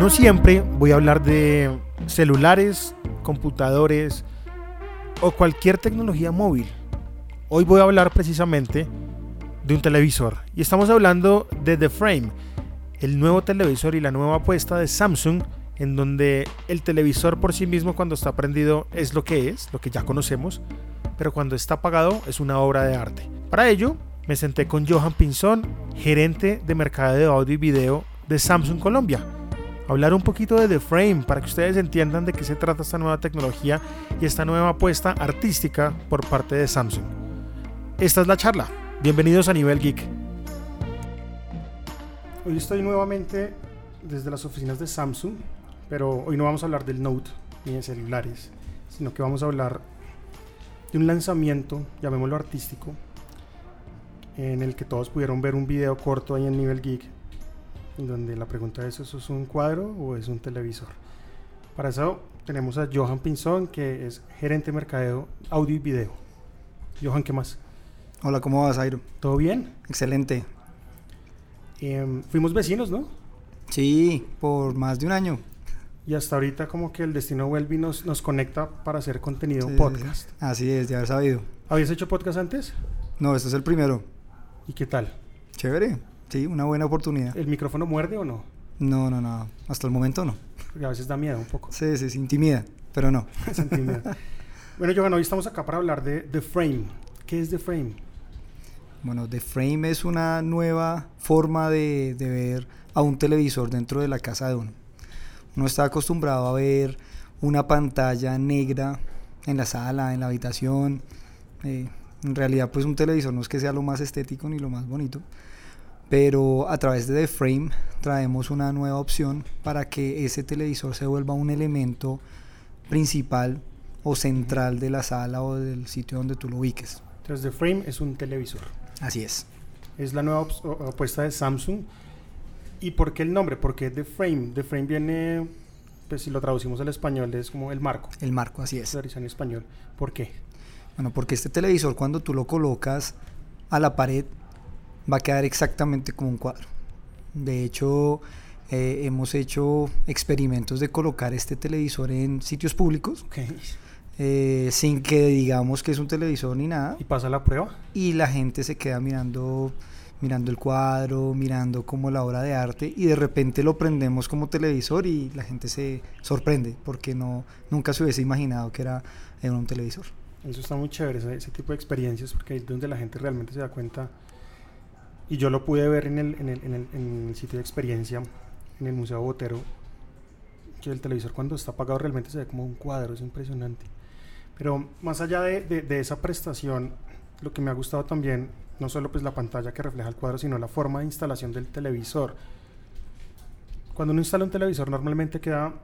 No siempre voy a hablar de celulares, computadores o cualquier tecnología móvil. Hoy voy a hablar precisamente de un televisor. Y estamos hablando de The Frame, el nuevo televisor y la nueva apuesta de Samsung, en donde el televisor por sí mismo cuando está prendido es lo que es, lo que ya conocemos, pero cuando está apagado es una obra de arte. Para ello, me senté con Johan Pinzón, gerente de mercado de audio y video de Samsung Colombia hablar un poquito de The Frame para que ustedes entiendan de qué se trata esta nueva tecnología y esta nueva apuesta artística por parte de Samsung. Esta es la charla. Bienvenidos a Nivel Geek. Hoy estoy nuevamente desde las oficinas de Samsung, pero hoy no vamos a hablar del Note ni de celulares, sino que vamos a hablar de un lanzamiento, llamémoslo artístico, en el que todos pudieron ver un video corto ahí en Nivel Geek donde la pregunta es, ¿eso es un cuadro o es un televisor? Para eso tenemos a Johan Pinzón, que es gerente de mercadeo audio y video. Johan, ¿qué más? Hola, ¿cómo vas, Airo? ¿Todo bien? Excelente. Em, fuimos vecinos, ¿no? Sí, por más de un año. Y hasta ahorita como que el Destino Welby nos, nos conecta para hacer contenido podcast. Así es, de haber sabido. ¿Habías hecho podcast antes? No, este es el primero. ¿Y qué tal? Chévere. Sí, una buena oportunidad. ¿El micrófono muerde o no? No, no, no. Hasta el momento no. Porque a veces da miedo un poco. Sí, sí, se intimida, pero no. se intimida. bueno, Johan, hoy estamos acá para hablar de The Frame. ¿Qué es The Frame? Bueno, The Frame es una nueva forma de, de ver a un televisor dentro de la casa de uno. Uno está acostumbrado a ver una pantalla negra en la sala, en la habitación. Eh, en realidad, pues un televisor no es que sea lo más estético ni lo más bonito, pero a través de The Frame traemos una nueva opción para que ese televisor se vuelva un elemento principal o central de la sala o del sitio donde tú lo ubiques. Entonces The Frame es un televisor. Así es. Es la nueva apuesta de Samsung. ¿Y por qué el nombre? Porque The Frame. The Frame viene, pues si lo traducimos al español, es como el marco. El marco, así es. En español. ¿Por qué? Bueno, porque este televisor cuando tú lo colocas a la pared va a quedar exactamente como un cuadro. De hecho, eh, hemos hecho experimentos de colocar este televisor en sitios públicos. Eh, sin que digamos que es un televisor ni nada. ¿Y pasa la prueba? Y la gente se queda mirando mirando el cuadro, mirando como la obra de arte y de repente lo prendemos como televisor y la gente se sorprende porque no nunca se hubiese imaginado que era, un televisor. Eso está muy chévere, ese, ese, tipo de experiencias porque es donde la gente realmente se da cuenta y yo lo pude ver en el, en el, en el, en el sitio de experiencia, en el Museo Botero, que el televisor cuando está apagado realmente se ve como un cuadro, es impresionante. Pero más allá de, de, esa prestación, lo que me ha gustado también, no solo pues la pantalla que refleja el cuadro, sino la forma de instalación del televisor. Cuando uno instala un televisor normalmente queda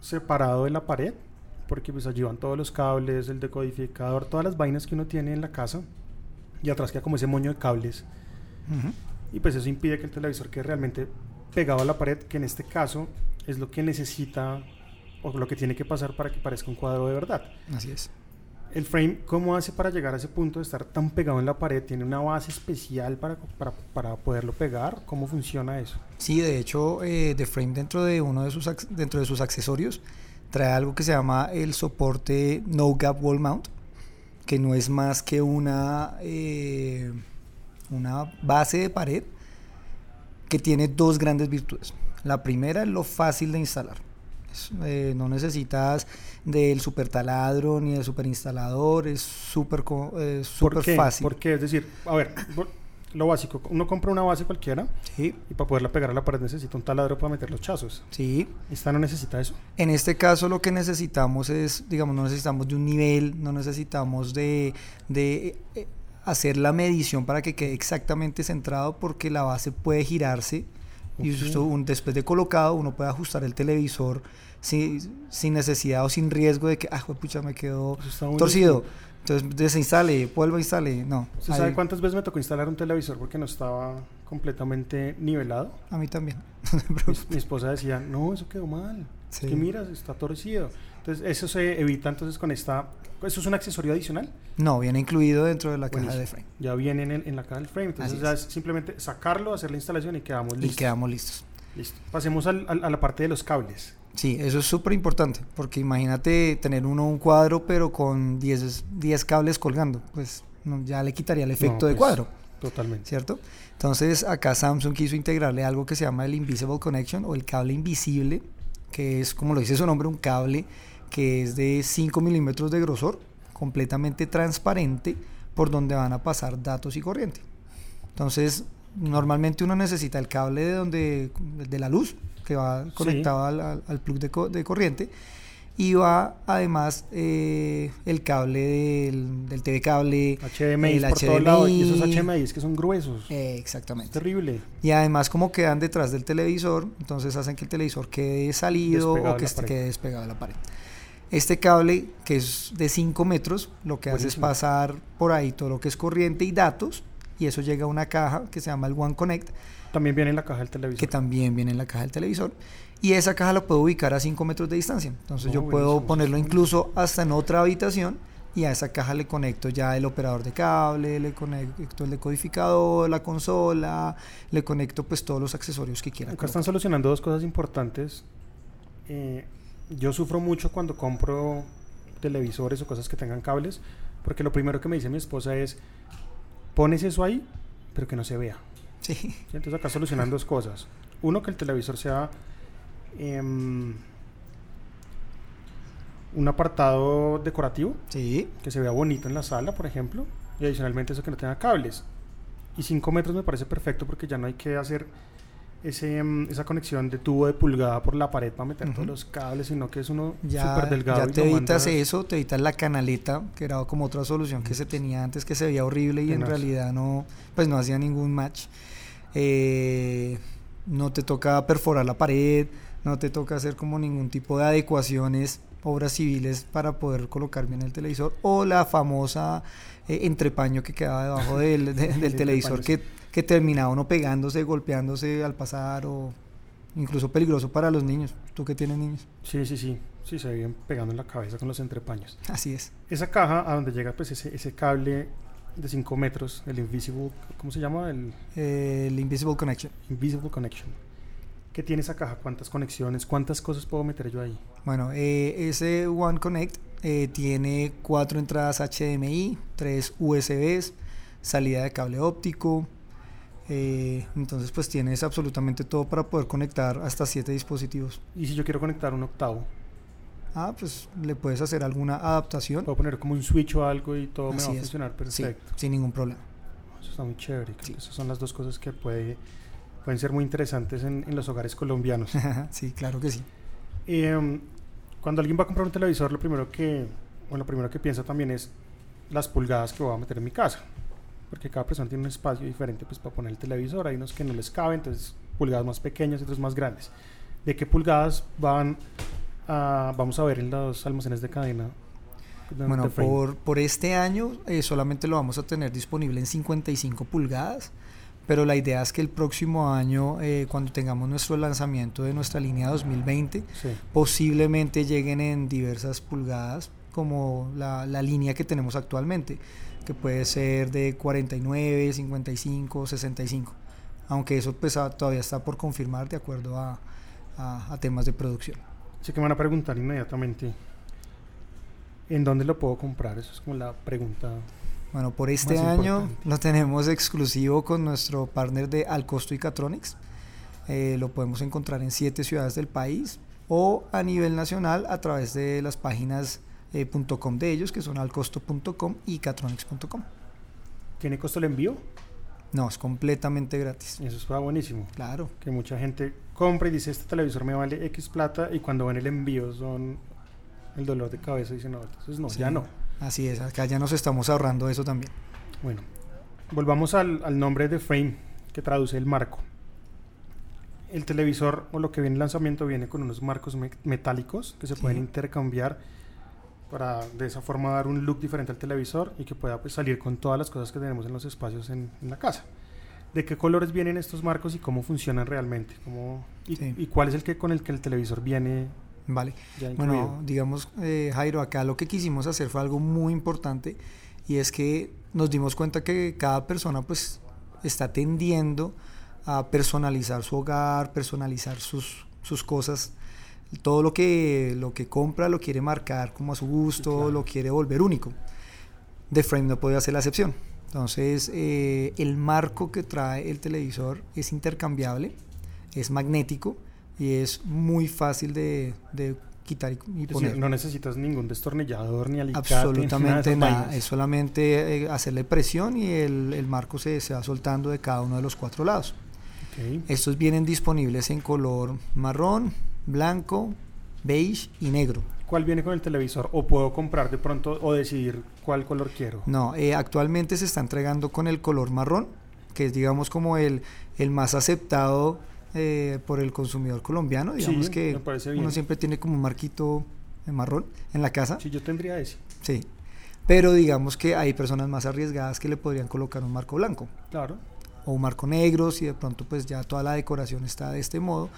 separado de la pared, porque pues allí van todos los cables, el decodificador, todas las vainas que uno tiene en la casa, y atrás queda como ese moño de cables y pues eso impide que el televisor quede realmente pegado a la pared, que en este caso es lo que necesita o lo que tiene que pasar para que parezca un cuadro de verdad. Así es. El frame, ¿cómo hace para llegar a ese punto de estar tan pegado en la pared? ¿Tiene una base especial para, para, para poderlo pegar? ¿Cómo funciona eso? Sí, de hecho, eh, The Frame dentro de uno de sus, dentro de sus accesorios trae algo que se llama el soporte No Gap Wall Mount, que no es más que una... Eh, una base de pared que tiene dos grandes virtudes. La primera es lo fácil de instalar. Eh, no necesitas del super taladro ni del super instalador, es súper eh, super fácil. Porque es decir, a ver, lo básico, uno compra una base cualquiera y para poderla pegar a la pared necesita un taladro para meter los chazos. Sí. ¿Esta no necesita eso? En este caso lo que necesitamos es, digamos, no necesitamos de un nivel, no necesitamos de, de eh, hacer la medición para que quede exactamente centrado porque la base puede girarse y después de colocado uno puede ajustar el televisor sin, sin necesidad o sin riesgo de que, ah, pucha, me quedó torcido. Entonces desinstale, vuelva a instale. No. ¿Usted sabe cuántas veces me tocó instalar un televisor porque no estaba completamente nivelado? A mí también. mi, esposa decía, no, eso quedó mal. Sí. que miras, está torcido. Entonces, eso se evita entonces con esta... ¿Eso es un accesorio adicional? No, viene incluido dentro de la caja de frame. Ya viene en, en, la caja del frame. Entonces, ya es. simplemente sacarlo, hacer la instalación y quedamos listos. Y quedamos listos. Listo. Pasemos al- al- a la parte de los cables. Sí, eso es súper importante, porque imagínate tener uno un cuadro, pero con 10, 10 cables colgando, pues no, ya le quitaría el efecto No, de pues, cuadro, Totalmente. ¿cierto? Entonces acá Samsung quiso integrarle algo que se llama el Invisible Connection o el cable invisible, que es, como lo dice su nombre, un cable que es de 5 milímetros de grosor, completamente transparente, por donde van a pasar datos y corriente. Entonces, normalmente uno necesita el cable de donde de la luz que va conectado al, al- al plug de, co- de corriente y va además eh, el cable del, del TV cable, HDMI el por todo lado. Y esos HDMI. Es que son gruesos. eh, es exactamente. terrible. Y además como quedan detrás del televisor, entonces hacen que el televisor quede salido Despegado o que quede despegado de la pared. Este cable, que es de 5 metros, lo que hace es Buenísimo. pasar por ahí todo lo que es corriente y datos, y eso llega a una caja que se llama el One Connect, También viene en la caja del televisor. que también viene en la caja del televisor. Y esa caja la puedo ubicar a 5 metros de distancia. Entonces Oh, yo puedo buenísimo, ponerlo incluso hasta en otra habitación y a esa caja le conecto ya el operador de cable, le conecto el decodificador, la consola, le conecto pues todos los accesorios que quiera. Acá están solucionando dos cosas importantes. Eh, yo sufro mucho cuando compro televisores o cosas que tengan cables, porque lo primero que me dice mi esposa es, pones eso ahí, pero que no se vea. Sí, ¿sí? Entonces acá solucionan dos cosas. Uno, que el televisor sea em, un apartado decorativo, sí, que se vea bonito en la sala, por ejemplo, y adicionalmente eso que no tenga cables. Y 5 metros me parece perfecto porque ya no hay que hacer ese, em, esa conexión de tubo de pulgada por la pared para meter todos los cables, sino que es uno súper delgado. ya te evitas eso, te evitas la canaleta, que era como otra solución que se tenía antes que se veía horrible y en realidad no, pues no hacía ningún match. Eh, no te toca perforar la pared, no te toca hacer como ningún tipo de adecuaciones, obras civiles para poder colocar bien el televisor o la famosa eh, entrepaño que quedaba debajo del, de- del Sí, televisor que, que terminaba uno pegándose, golpeándose al pasar o incluso peligroso para los niños. ¿Tú que tienes niños? Sí, sí, sí. Sí, se vienen pegando en la cabeza con los entrepaños. Así es. Esa caja a donde llega pues ese, ese cable de 5 metros, el Invisible, ¿cómo se llama? El Eh, el Invisible Connection. Invisible Connection. ¿Qué tiene esa caja? ¿Cuántas conexiones? ¿Cuántas cosas puedo meter yo ahí? Bueno, eh, ese One Connect eh, tiene cuatro entradas HDMI, tres USBs, salida de cable óptico. Eh, entonces, pues tienes absolutamente todo para poder conectar hasta siete dispositivos. Y si yo quiero conectar un octavo, Ah, pues le puedes hacer alguna adaptación. puedo poner como un switch o algo y todo me va a es. funcionar Sí, perfecto. sin ningún problema. Eso está muy chévere. Sí. esas son las dos cosas que puede, pueden ser muy interesantes en, en los hogares colombianos. sí, claro que sí. Em, cuando alguien va a comprar un televisor, lo primero que, bueno, lo primero que piensa también es las pulgadas que voy a meter en mi casa. Porque cada persona tiene un espacio diferente pues, para poner el televisor. Hay unos que no les cabe, entonces pulgadas más pequeñas y otros más grandes. ¿De qué pulgadas van a, vamos a ver en los almacenes de cadena? de- Bueno, por, por este año eh, solamente lo vamos a tener disponible en 55 pulgadas, pero la idea es que el próximo año, eh, cuando tengamos nuestro lanzamiento de nuestra línea 2020, Sí. posiblemente lleguen en diversas pulgadas, como la, la línea que tenemos actualmente, que puede ser de 49, 55, 65, aunque eso pues, ah, todavía está por confirmar de acuerdo a, a- a temas de producción. Así que me van a preguntar inmediatamente, ¿en dónde lo puedo comprar? Eso es como la pregunta. Bueno, por este año importante. lo tenemos exclusivo con nuestro partner de Alcosto y Catronics. Eh, lo podemos encontrar en siete ciudades del país o a nivel nacional a través de las páginas eh, .com de ellos, que son alcosto.com y catronics.com. ¿Tiene costo el envío? No, es completamente gratis. Eso está buenísimo. Claro. que mucha gente compra y dice este televisor me vale X plata y cuando ven el envío son el dolor de cabeza y dicen no, entonces no, Sí. ya no. Así es, acá ya nos estamos ahorrando eso también. Bueno, volvamos al, al nombre de frame que traduce el marco. El televisor o lo que viene en lanzamiento viene con unos marcos me- metálicos que se Sí. pueden intercambiar para de esa forma dar un look diferente al televisor y que pueda pues, salir con todas las cosas que tenemos en los espacios en, en la casa. ¿De qué colores vienen estos marcos y cómo funcionan realmente? ¿Cómo, y, Sí. y cuál es el que con el que el televisor viene Vale. Bueno, digamos, eh, Jairo, acá lo que quisimos hacer fue algo muy importante y es que nos dimos cuenta que cada persona pues está tendiendo a personalizar su hogar, personalizar sus, sus cosas. Todo lo que, lo que compra lo quiere marcar como a su gusto, lo quiere volver único. The Frame no puede hacer la excepción. Entonces, eh, el marco que trae el televisor es intercambiable, es magnético y es muy fácil de, de quitar y, poner. no necesitas ningún destornillador ni alicate. Absolutamente nada, es solamente eh, hacerle presión y el, el marco se, se, va soltando de cada uno de los cuatro lados. Okay. Estos vienen disponibles en color marrón, blanco, beige y negro. ¿Cuál viene con el televisor? ¿O puedo comprar de pronto o decidir cuál color quiero? No, eh, actualmente se está entregando con el color marrón, que es digamos como el, el más aceptado eh, por el consumidor colombiano. Digamos que uno siempre tiene como un marquito marrón en la casa. Sí, yo tendría ese. Sí. Pero digamos que hay personas más arriesgadas que le podrían colocar un marco blanco. Claro. O un marco negro, si de pronto pues ya toda la decoración está de este modo.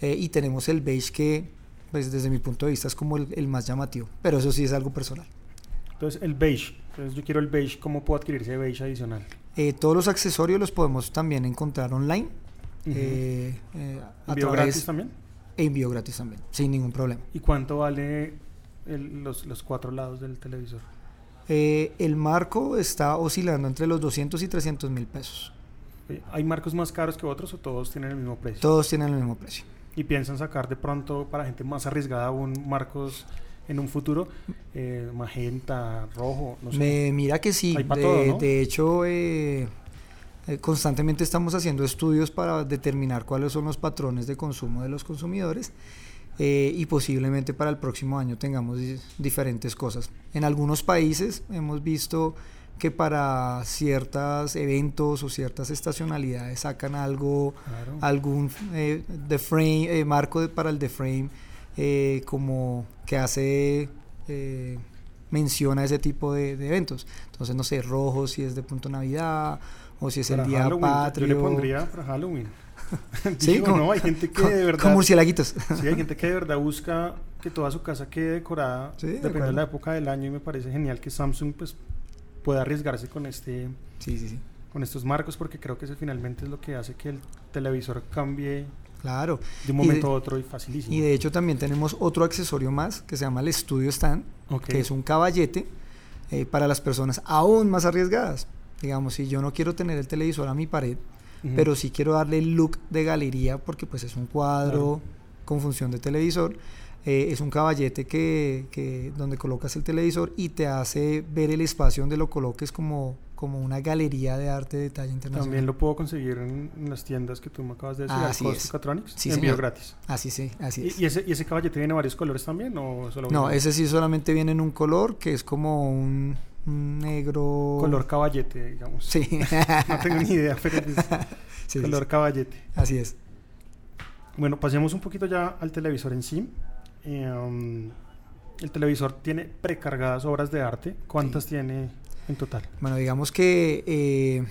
Eh, y tenemos el beige que pues desde mi punto de vista es como el, el, más llamativo. Pero eso sí es algo personal. Entonces el beige. Entonces yo quiero el beige. ¿Cómo puedo adquirir ese beige adicional? Eh, todos los accesorios los podemos también encontrar online eh, eh, ¿Envío gratis también? Envío gratis también, sin ningún problema. ¿Y cuánto vale el, los, los, cuatro lados del televisor? Eh, el marco está oscilando entre los 200 y 300 mil pesos. ¿Hay marcos más caros que otros o todos tienen el mismo precio? Todos tienen el mismo precio. ¿Y piensan sacar de pronto para gente más arriesgada aún marcos en un futuro? Eh, magenta, rojo, no sé. Me, mira que sí. Hay de, todo, ¿no? de hecho, eh, eh, constantemente estamos haciendo estudios para determinar cuáles son los patrones de consumo de los consumidores eh, y posiblemente para el próximo año tengamos diferentes cosas. En algunos países hemos visto que para ciertos eventos o ciertas estacionalidades sacan algo, Claro. algún eh, the frame, eh, marco de- para el The Frame eh, como que hace eh, mención a ese tipo de, de eventos. Entonces, no sé, rojo si es de punto Navidad o si es Para el día Halloween, patrio. Yo le pondría para Halloween. Sí, Digo, como- no, hay gente que de verdad. con murciélaguitos. Sí, hay gente que de verdad busca que toda su casa quede decorada, Sí, de depende de la época del año y me parece genial que Samsung pues pueda arriesgarse con este Sí, sí, sí. con estos marcos porque creo que eso finalmente es lo que hace que el televisor cambie Claro. de un de- momento a otro y facilísimo. Y de hecho también tenemos otro accesorio más que se llama el Studio Stand, que es un caballete eh, para las personas aún más arriesgadas. Digamos, si yo no quiero tener el televisor a mi pared, pero sí quiero darle el look de galería porque pues es un cuadro Claro. con función de televisor. Eh, es un caballete que, que donde colocas el televisor y te hace ver el espacio donde lo coloques como, como una galería de arte de talla internacional. También lo puedo conseguir en, en las tiendas que tú me acabas de decir, Ah, así es. Sí, envío señor. gratis. Así sí, así es. ¿Y, y ese, ¿Y ese caballete tiene varios colores también o solo No, ese sí solamente viene en un color que es como un, negro. color caballete, digamos. Sí. No tengo ni idea, pero es sí, color sí. caballete. Así es. Bueno, pasemos un poquito ya al televisor en sí. Eh, um, el televisor tiene precargadas obras de arte. ¿Cuántas tiene en total? Bueno, digamos que eh,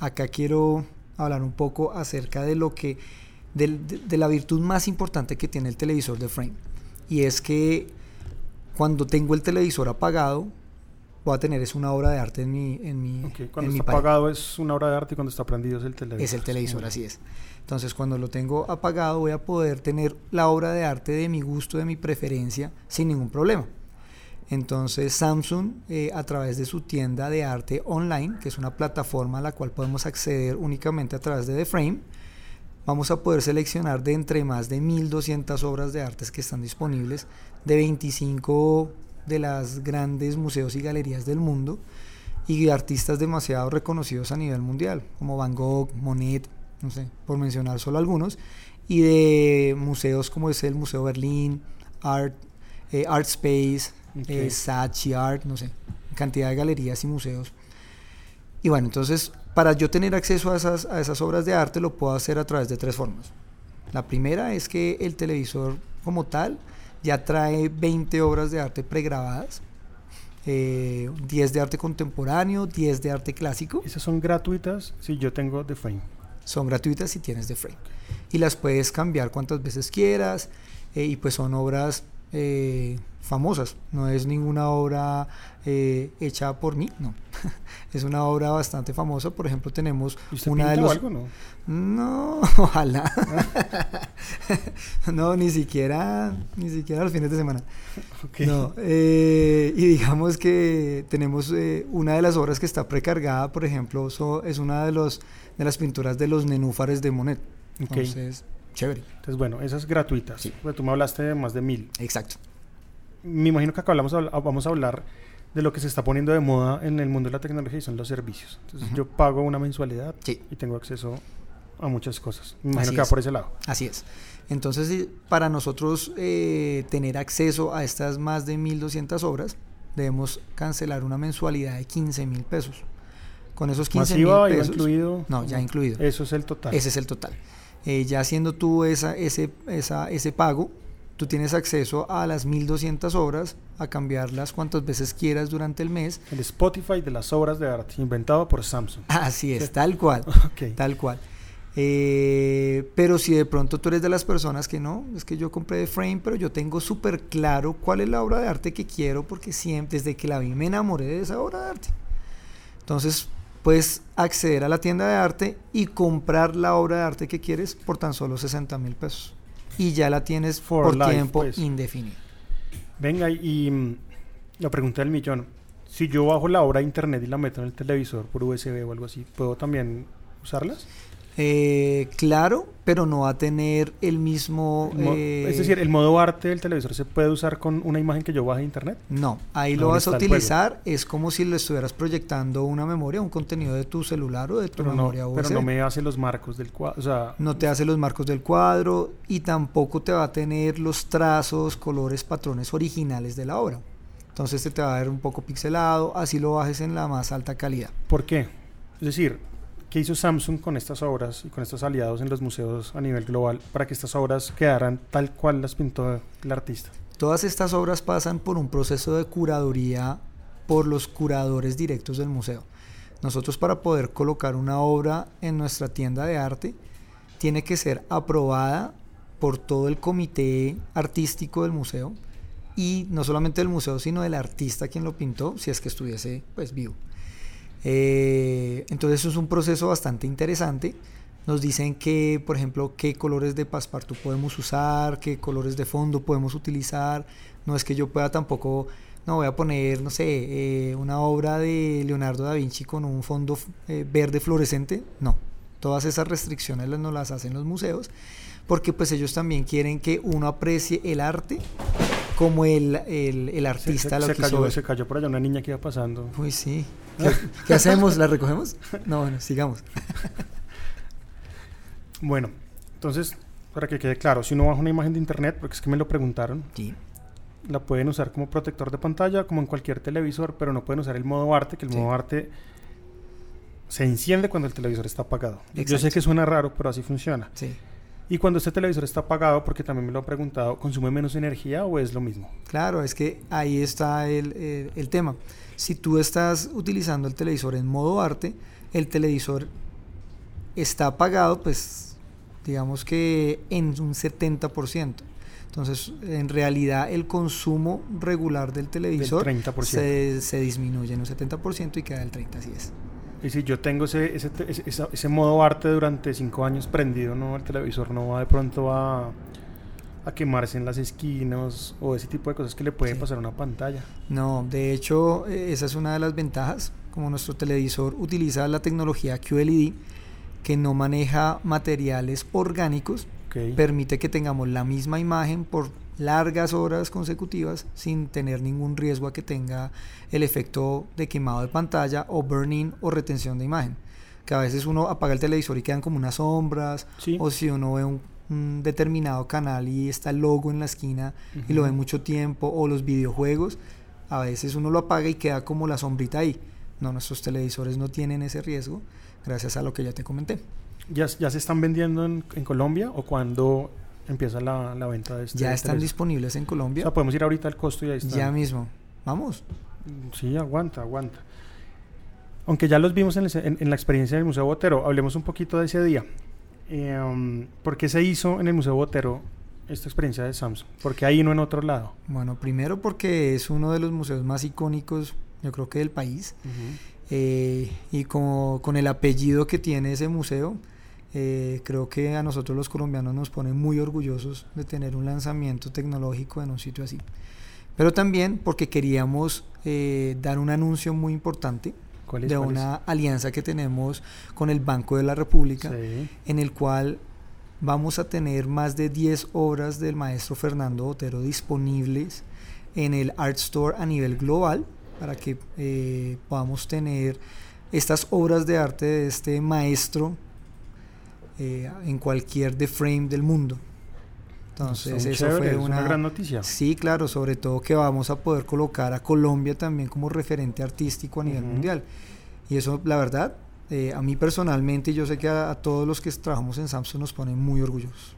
acá quiero hablar un poco acerca de lo que. de, de la virtud más importante que tiene el televisor de frame. Y es que cuando tengo el televisor apagado, voy a tener es una obra de arte en mi, en mi, Ok, en Cuando mi está apagado es una obra de arte y cuando está prendido es el televisor. Es el televisor, así es. Entonces, cuando lo tengo apagado, voy a poder tener la obra de arte de mi gusto, de mi preferencia, sin ningún problema. Entonces, Samsung, eh, a través de su tienda de arte online, que es una plataforma a la cual podemos acceder únicamente a través de The Frame, vamos a poder seleccionar de entre más de 1200 obras de artes que están disponibles de 25 de las grandes museos y galerías del mundo y artistas demasiado reconocidos a nivel mundial, como Van Gogh, Monet, no sé, por mencionar solo algunos, y de museos como es el Museo Berlín, Art, eh, Art Space, Ok. eh, Saatchi Art, no sé, cantidad de galerías y museos. Y bueno, entonces, para yo tener acceso a esas, a esas obras de arte, lo puedo hacer a través de tres formas. La primera es que el televisor como tal ya trae 20 obras de arte pregrabadas, eh, 10 de arte contemporáneo, 10 de arte clásico. Esas son gratuitas si yo tengo The Frame. Son gratuitas si tienes de frame. Y las puedes cambiar cuantas veces quieras. eh, y pues son obras eh, famosas. No es ninguna obra eh, hecha por mí, no. es una obra bastante famosa. Por ejemplo, tenemos una de los. algo, no? No, ojalá. no, ni siquiera, ni siquiera los fines de semana. No, eh, y digamos que tenemos eh, una de las obras que está precargada, por ejemplo, es una de los de las pinturas de los nenúfares de Monet. Entonces, chévere. Entonces, bueno, esas es gratuitas. Sí. tú me hablaste de más de mil. Exacto. Me imagino que acá hablamos, vamos a hablar de lo que se está poniendo de moda en el mundo de la tecnología y son los servicios. Entonces, yo pago una mensualidad y tengo acceso a muchas cosas. Me imagino que va por ese lado. Así es. Entonces, para nosotros eh, tener acceso a estas más de 1.200 obras, debemos cancelar una mensualidad de 15 mil pesos. Con esos 15 mil pesos. incluido? No, ya incluido. Eso es el total. Ese es el total. Eh, ya haciendo tú esa, ese, esa, ese pago, tú tienes acceso a las 1200 obras, a cambiarlas cuantas veces quieras durante el mes. El Spotify de las obras de arte, inventado por Samsung. Así es, tal cual. Tal cual. Eh, pero si de pronto tú eres de las personas que no, es que yo compré de Frame, pero yo tengo súper claro cuál es la obra de arte que quiero, porque siempre, desde que la vi, me enamoré de esa obra de arte. Entonces, puedes acceder a la tienda de arte y comprar la obra de arte que quieres por tan solo 60 mil pesos. Y ya la tienes por tiempo pues. indefinido. Venga, y mm, la pregunta del millón. Si yo bajo la obra de internet y la meto en el televisor por USB o algo así, ¿puedo también usarlas? Eh, claro, pero no va a tener el mismo... Eh, es decir, ¿el modo arte del televisor se puede usar con una imagen que yo baje de internet? No, ahí lo vas a utilizar, es como si lo estuvieras proyectando una memoria, un contenido de tu celular o de tu memoria Pero no me hace los marcos del cuadro, o sea... No te hace los marcos del cuadro y tampoco te va a tener los trazos, colores, patrones originales de la obra. Entonces te, te va a ver un poco pixelado, así lo bajes en la más alta calidad. ¿Por qué? Es decir, ¿Qué hizo Samsung con estas obras y con estos aliados en los museos a nivel global para que estas obras quedaran tal cual las pintó el artista? Todas estas obras pasan por un proceso de curaduría por los curadores directos del museo. Nosotros para poder colocar una obra en nuestra tienda de arte tiene que ser aprobada por todo el comité artístico del museo y no solamente del museo sino del artista quien lo pintó si es que estuviese pues vivo. Eh, entonces eso es un proceso bastante interesante. Nos dicen que, por ejemplo, qué colores de passepartout podemos usar, qué colores de fondo podemos utilizar. No es que yo pueda tampoco, no voy a poner, no sé, eh, una obra de Leonardo da Vinci con un fondo eh, verde fluorescente. No, todas esas restricciones no las hacen los museos porque pues ellos también quieren que uno aprecie el arte como el, el, artista se, lo cayó, Se cayó por allá una niña que iba pasando. Pues sí. ¿Qué, hacemos? ¿La recogemos? No, bueno, sigamos. bueno, entonces, para que quede claro, si uno baja una imagen de internet, porque es que me lo preguntaron, sí. la pueden usar como protector de pantalla, como en cualquier televisor, pero no pueden usar el modo arte, que el modo arte se enciende cuando el televisor está apagado. Yo sé que suena raro, pero así funciona. Sí. Y cuando este televisor está apagado, porque también me lo he preguntado, ¿consume menos energía o es lo mismo? Claro, es que ahí está el, el, tema. Si tú estás utilizando el televisor en modo arte, el televisor está apagado, pues digamos que en un 70%. Entonces, en realidad, el consumo regular del televisor se, se, disminuye en un 70% y queda el 30%, así es. Y si yo tengo ese, ese, ese, ese, modo arte durante cinco años prendido, ¿no? El televisor no va de pronto a, a quemarse en las esquinas o ese tipo de cosas que le puede pasar a una pantalla. No, de hecho, e, esa es una de las ventajas. Como nuestro televisor utiliza la tecnología QLED, que no maneja materiales orgánicos, permite que tengamos la misma imagen por largas horas consecutivas sin tener ningún riesgo a que tenga el efecto de quemado de pantalla o burning o retención de imagen. Que a veces uno apaga el televisor y quedan como unas sombras, o si uno ve un, determinado canal y está el logo en la esquina y lo ve mucho tiempo, o los videojuegos, a veces uno lo apaga y queda como la sombrita ahí. No, nuestros televisores no tienen ese riesgo, gracias a lo que ya te comenté. ¿Ya, ya se están vendiendo en, en Colombia o cuando empieza la, la venta de este. Ya están disponibles en Colombia. O sea, podemos ir ahorita al costo y ahí está. Ya mismo. Vamos. Sí, aguanta, aguanta. Aunque ya los vimos en, en, la experiencia del Museo Botero, hablemos un poquito de ese día. Eh, ¿Por qué se hizo en el Museo Botero esta experiencia de Samsung? ¿Por qué ahí no en otro lado? Bueno, primero porque es uno de los museos más icónicos, yo creo que del país. Eh, y como, con el apellido que tiene ese museo, eh, creo que a nosotros los colombianos nos pone muy orgullosos de tener un lanzamiento tecnológico en un sitio así. Pero también porque queríamos eh, dar un anuncio muy importante de una alianza que tenemos con el Banco de la República, en el cual vamos a tener más de 10 obras del maestro Fernando Botero disponibles en el Art Store a nivel global para que eh, podamos tener estas obras de arte de este maestro eh, en cualquier de frame del mundo. Entonces, eso fue una, gran noticia. Sí, claro, sobre todo que vamos a poder colocar a Colombia también como referente artístico a nivel mundial. Y eso, la verdad, eh, a mí personalmente, yo sé que a, todos los que trabajamos en Samsung nos pone muy orgullosos.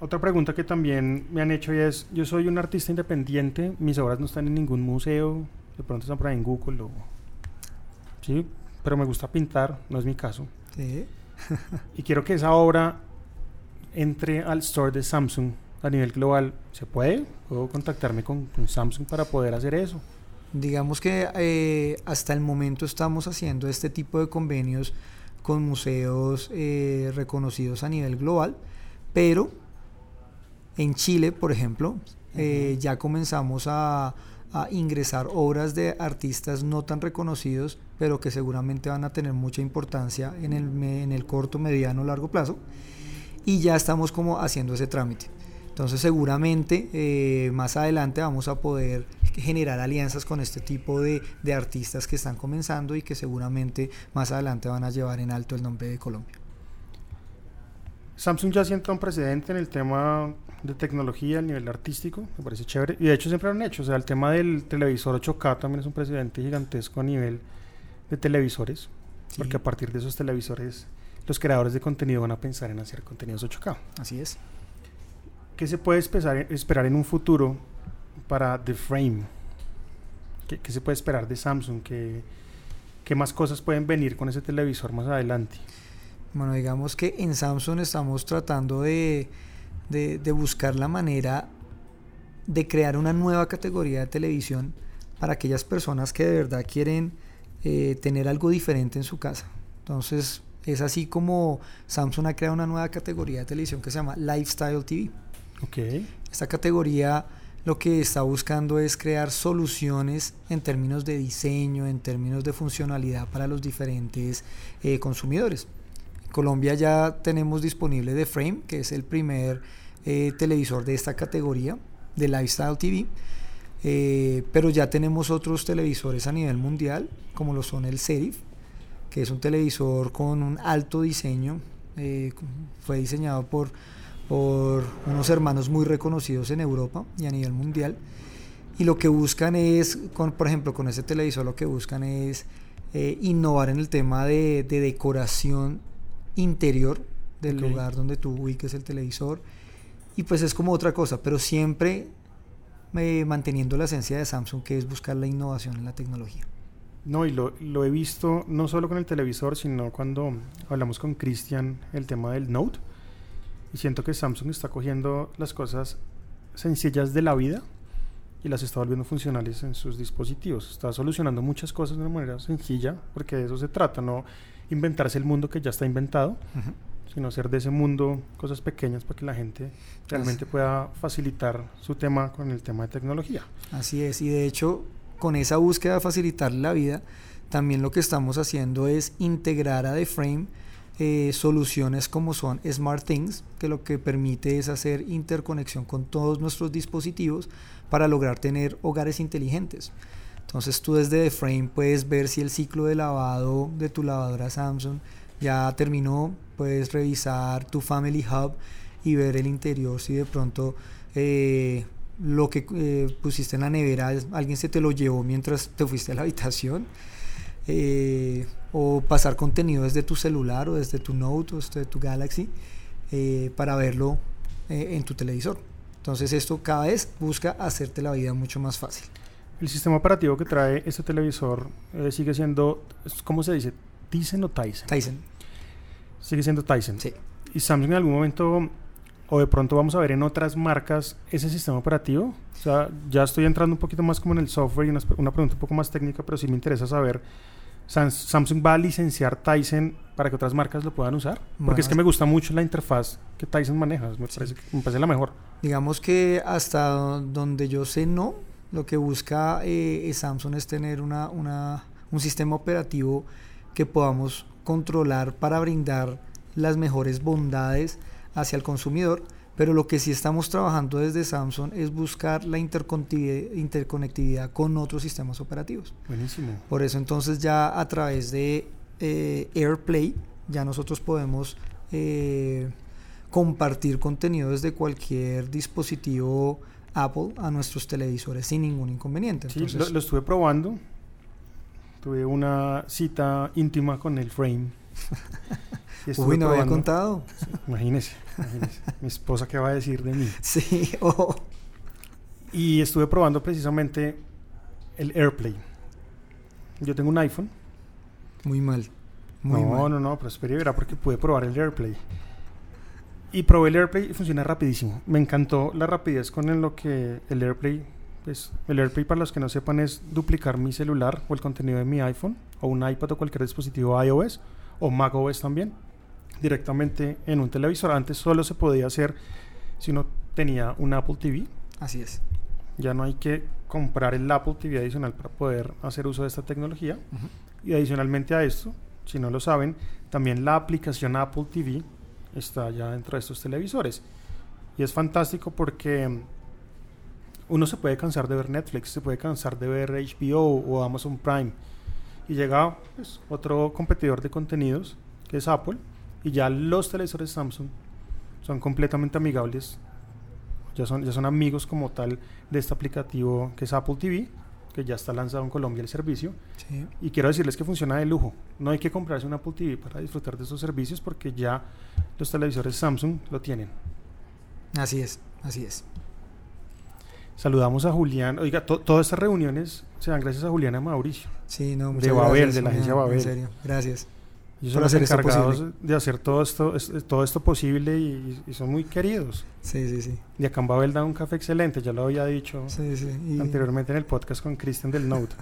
Otra pregunta que también me han hecho y es, yo soy un artista independiente, mis obras no están en ningún museo, de pronto están por ahí en Google o... Sí, pero me gusta pintar, no es mi caso. Sí. y quiero que esa obra entre al store de Samsung a nivel global, ¿se puede? ¿Puedo contactarme con, Samsung para poder hacer eso? Digamos que eh, hasta el momento estamos haciendo este tipo de convenios con museos eh, reconocidos a nivel global, pero en Chile, por ejemplo, eh, ya comenzamos a, a, ingresar obras de artistas no tan reconocidos, pero que seguramente van a tener mucha importancia en el, en el corto, mediano, largo plazo y ya estamos como haciendo ese trámite. Entonces seguramente eh, más adelante vamos a poder generar alianzas con este tipo de, de, artistas que están comenzando y que seguramente más adelante van a llevar en alto el nombre de Colombia. Samsung ya sienta un precedente en el tema de tecnología a nivel artístico, me parece chévere. Y de hecho siempre lo han hecho, o sea, el tema del televisor 8K también es un precedente gigantesco a nivel de televisores, porque a partir de esos televisores los creadores de contenido van a pensar en hacer contenidos 8K. Así es. ¿Qué se puede esperar, en un futuro para The Frame? ¿Qué, se puede esperar de Samsung? ¿Qué, ¿Qué, más cosas pueden venir con ese televisor más adelante? Bueno, digamos que en Samsung estamos tratando de, de, buscar la manera de crear una nueva categoría de televisión para aquellas personas que de verdad quieren eh, tener algo diferente en su casa. Entonces, es así como Samsung ha creado una nueva categoría de televisión que se llama Lifestyle TV. Okay. Esta categoría lo que está buscando es crear soluciones en términos de diseño, en términos de funcionalidad para los diferentes eh, consumidores. En Colombia ya tenemos disponible The Frame, que es el primer eh, televisor de esta categoría, de Lifestyle TV. Eh, pero ya tenemos otros televisores a nivel mundial, como lo son el Serif, que es un televisor con un alto diseño. Eh, fue diseñado por, por unos hermanos muy reconocidos en Europa y a nivel mundial. Y lo que buscan es, con, por ejemplo, con ese televisor lo que buscan es eh, innovar en el tema de, decoración interior del lugar donde tú ubiques el televisor. Y pues es como otra cosa, pero siempre eh, manteniendo la esencia de Samsung, que es buscar la innovación en la tecnología. No, y lo, lo, he visto no solo con el televisor, sino cuando hablamos con Cristian el tema del Note. Y siento que Samsung está cogiendo las cosas sencillas de la vida y las está volviendo funcionales en sus dispositivos. Está solucionando muchas cosas de una manera sencilla, porque de eso se trata, no inventarse el mundo que ya está inventado, sino hacer de ese mundo cosas pequeñas para que la gente realmente pueda facilitar su tema con el tema de tecnología. Así es, y de hecho con esa búsqueda de facilitarle la vida, también lo que estamos haciendo es integrar a The Frame eh, soluciones como son SmartThings, que lo que permite es hacer interconexión con todos nuestros dispositivos para lograr tener hogares inteligentes. Entonces tú desde The Frame puedes ver si el ciclo de lavado de tu lavadora Samsung ya terminó, puedes revisar tu Family Hub y ver el interior si de pronto eh, lo que eh, pusiste en la nevera, alguien se te lo llevó mientras te fuiste a la habitación, eh, o pasar contenido desde tu celular o desde tu Note o desde tu Galaxy eh, para verlo en tu televisor. Entonces esto cada vez busca hacerte la vida mucho más fácil. El sistema operativo que trae este televisor sigue siendo, ¿cómo se dice? ¿Tizen o Tyson? Tyson. Sigue siendo Tyson. Sí. Y Samsung en algún momento o de pronto vamos a ver en otras marcas ese sistema operativo? O sea, ya estoy entrando un poquito más como en el software y una, una pregunta un poco más técnica, pero sí me interesa saber, ¿Samsung va a licenciar Tyson para que otras marcas lo puedan usar? Porque es que me gusta mucho la interfaz que Tyson maneja, me, parece, me parece la mejor. Digamos que hasta donde yo sé no, lo que busca eh, Samsung es tener una, una, un sistema operativo que podamos controlar para brindar las mejores bondades hacia el consumidor, pero lo que sí estamos trabajando desde Samsung es buscar la interconectividad con otros sistemas operativos. Buenísimo. Por eso entonces ya a través de eh, AirPlay ya nosotros podemos eh, compartir contenido desde cualquier dispositivo Apple a nuestros televisores sin ningún inconveniente. Sí, lo, estuve probando. Tuve una cita íntima con el frame. Uy, no había contado. Imagínese, mi esposa qué va a decir de mí. Sí, oh. Y estuve probando precisamente el AirPlay. Yo tengo un iPhone. Muy mal. Muy no, no, no, pero espere verá porque pude probar el AirPlay. Y probé el AirPlay y funciona rapidísimo. Me encantó la rapidez con lo que el AirPlay, pues el AirPlay para los que no sepan es duplicar mi celular o el contenido de mi iPhone o un iPad o cualquier dispositivo iOS o macOS también directamente en un televisor. Antes solo se podía hacer si uno tenía un Apple TV. Así es. Ya no hay que comprar el Apple TV adicional para poder hacer uso de esta tecnología. Y adicionalmente a esto, si no lo saben, también la aplicación Apple TV está ya dentro de estos televisores. Y es fantástico porque uno se puede cansar de ver Netflix, se puede cansar de ver HBO o Amazon Prime. Y llega pues, otro competidor de contenidos, que es Apple, y ya los televisores Samsung son completamente amigables. Ya son, ya son amigos como tal de este aplicativo que es Apple TV, que ya está lanzado en Colombia el servicio. Y quiero decirles que funciona de lujo. No hay que comprarse un Apple TV para disfrutar de esos servicios porque ya los televisores Samsung lo tienen. Así es, así es. Saludamos a Julián. Oiga, todas estas reuniones se dan gracias a Julián y a Mauricio. Sí, no, de Babel, de la agencia Babel. En serio, gracias. Y son los encargados de hacer todo esto, todo esto posible y, son muy queridos. Sí, sí, sí. Y acá en Babel da un café excelente, ya lo había dicho anteriormente en el podcast con Christian del Note.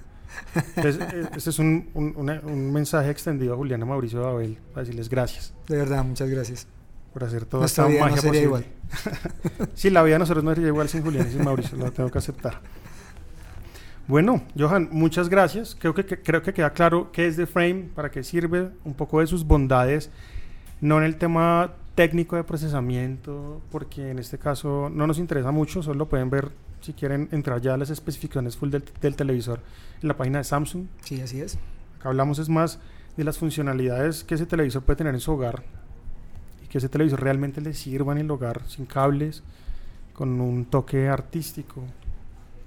Entonces, eh, este es un, un, mensaje extendido a Juliana Mauricio Babel para decirles gracias. De verdad, muchas gracias. Por hacer toda esta magia posible. Igual. sí, la vida de nosotros no sería igual sin Julián y sin Mauricio, lo tengo que aceptar. Bueno, Johan, muchas gracias. Creo que, creo que queda claro qué es The Frame, para qué sirve, un poco de sus bondades, no en el tema técnico de procesamiento, porque en este caso no nos interesa mucho, solo lo pueden ver si quieren entrar ya a las especificaciones full del, del televisor en la página de Samsung. Sí, así es. Acá hablamos es más de las funcionalidades que ese televisor puede tener en su hogar que ese televisor realmente le sirva en el hogar sin cables, con un toque artístico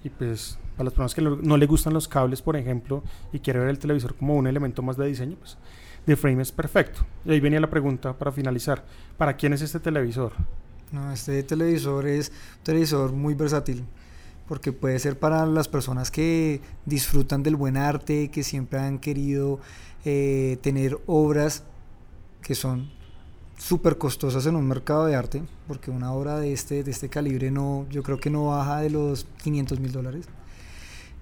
y pues para las personas que no le gustan los cables, por ejemplo, y quiere ver el televisor como un elemento más de diseño, pues The Frame es perfecto. Y ahí venía la pregunta para finalizar. ¿Para quién es este televisor? No, este televisor es un televisor muy versátil porque puede ser para las personas que disfrutan del buen arte, que siempre han querido eh, tener obras que son súper costosas en un mercado de arte, porque una obra de este, de este calibre no, yo creo que no baja de los 500 mil dólares.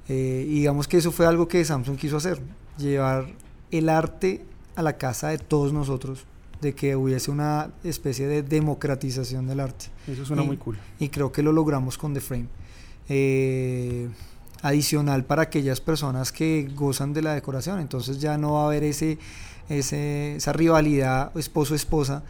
Eh, y digamos que eso fue algo que Samsung quiso hacer, llevar el arte a la casa de todos nosotros, de que hubiese una especie de democratización del arte. Eso suena muy cool. Y creo que lo logramos con The Frame. Eh, adicional para aquellas personas que gozan de la decoración, entonces ya no va a haber ese, ese esa rivalidad esposo-esposa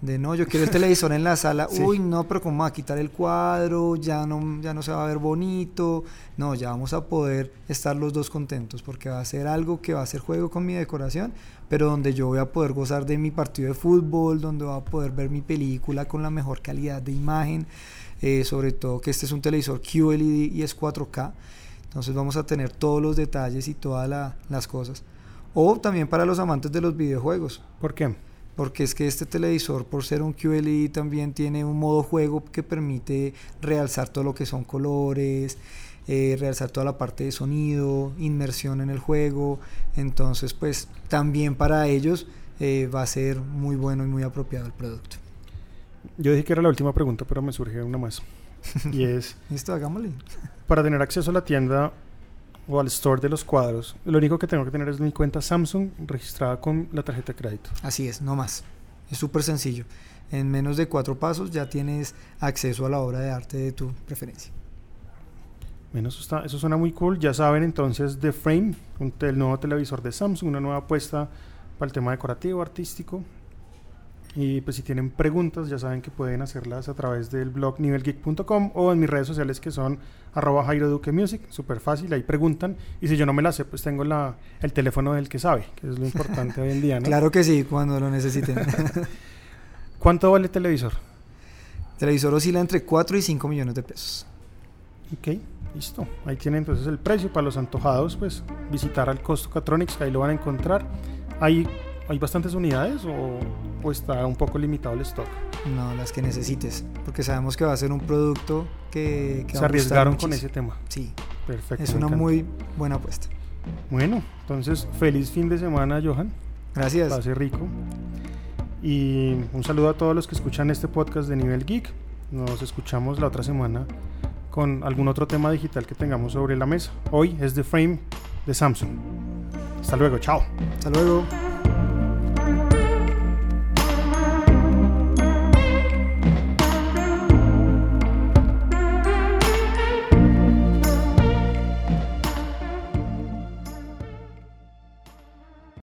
de no, yo quiero el televisor en la sala, uy, no, pero ¿cómo va a quitar el cuadro? Ya no, ya no se va a ver bonito. No, ya vamos a poder estar los dos contentos porque va a ser algo que va a ser juego con mi decoración, pero donde yo voy a poder gozar de mi partido de fútbol, donde voy a poder ver mi película con la mejor calidad de imagen, eh, sobre todo que este es un televisor QLED y es 4K. Entonces vamos a tener todos los detalles y todas las cosas. O también para los amantes de los videojuegos. ¿Por qué? porque es que este televisor, por ser un QLED, también tiene un modo juego que permite realzar todo lo que son colores, eh, realzar toda la parte de sonido, inmersión en el juego. Entonces, pues también para ellos eh, va a ser muy bueno y muy apropiado el producto. Yo dije que era la última pregunta, pero me surge una más. y es, Listo, hagámosle. para tener acceso a la tienda o al store de los cuadros, lo único que tengo que tener es mi cuenta Samsung registrada con la tarjeta de crédito. Así es, no más. Es súper sencillo. En menos de cuatro pasos ya tienes acceso a la obra de arte de tu preferencia. Bueno, eso, está, eso suena muy cool. Ya saben entonces The Frame, un el nuevo televisor de Samsung, una nueva apuesta para el tema decorativo, artístico. Y pues si tienen preguntas ya saben que pueden hacerlas a través del blog nivelgeek.com o en mis redes sociales que son arroba Jairo Duque Music, súper fácil, ahí preguntan. Y si yo no me la sé, pues tengo la, el teléfono del que sabe, que es lo importante hoy en día, ¿no? Claro que sí, cuando lo necesiten. ¿Cuánto vale el televisor? Televisor oscila entre 4 y 5 millones de pesos. Ok, listo. Ahí tienen entonces el precio para los antojados, pues visitar al Costo Catronics, ahí lo van a encontrar. ¿Hay, hay bastantes unidades o, o está un poco limitado el stock? No, las que necesites. Porque sabemos que va a ser un producto que, que Se va a gustar arriesgaron con ese tema. Sí, Perfecto. es una muy buena apuesta. Bueno, entonces feliz fin de semana, Johan. Gracias. Pase rico. Y un saludo a todos los que escuchan este podcast de Nivel Geek. Nos escuchamos la otra semana con algún otro tema digital que tengamos sobre la mesa. Hoy es The Frame de Samsung. Hasta luego, chao. Hasta luego.